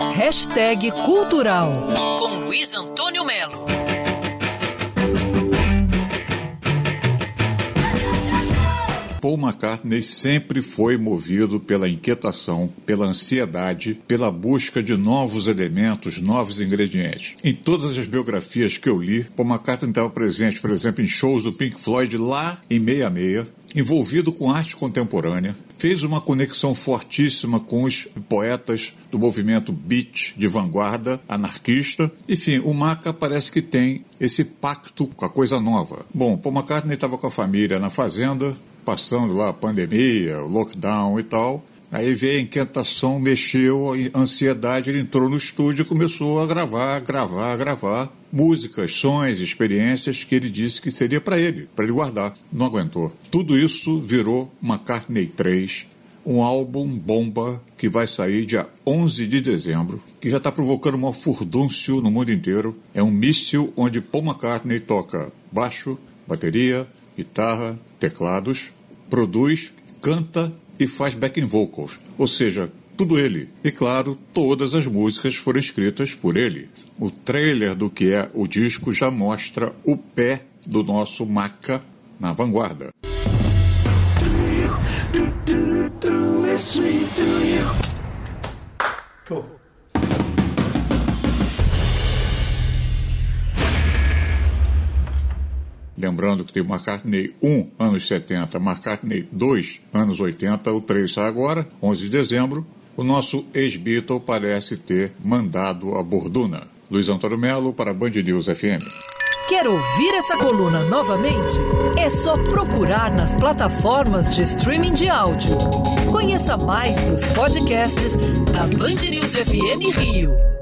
Hashtag Cultural com Luiz Antônio Melo. Paul McCartney sempre foi movido pela inquietação, pela ansiedade, pela busca de novos elementos, novos ingredientes. Em todas as biografias que eu li, Paul McCartney estava presente, por exemplo, em shows do Pink Floyd lá em 66, envolvido com arte contemporânea, fez uma conexão fortíssima com os poetas do movimento beat de vanguarda anarquista. Enfim, o Maca parece que tem esse pacto com a coisa nova. Bom, Paul McCartney estava com a família na fazenda, passando lá a pandemia, o lockdown e tal. Aí veio a inquietação, mexeu, a ansiedade, ele entrou no estúdio e começou a gravar, gravar, gravar músicas, sons, experiências que ele disse que seria para ele, para ele guardar. Não aguentou. Tudo isso virou McCartney 3, um álbum bomba que vai sair dia 11 de dezembro, que já está provocando uma furdúncio no mundo inteiro. É um míssil onde Paul McCartney toca baixo, bateria, guitarra, teclados, produz, canta e faz backing vocals, ou seja, tudo ele. E claro, todas as músicas foram escritas por ele. O trailer do que é o disco já mostra o pé do nosso Maca na vanguarda. Cool. Lembrando que tem McCartney 1, anos 70, McCartney 2, anos 80, o 3 sai agora, 11 de dezembro. O nosso ex-Beatle parece ter mandado a borduna. Luiz Antônio Melo para Band News FM. Quer ouvir essa coluna novamente? É só procurar nas plataformas de streaming de áudio. Conheça mais dos podcasts da Band News FM Rio.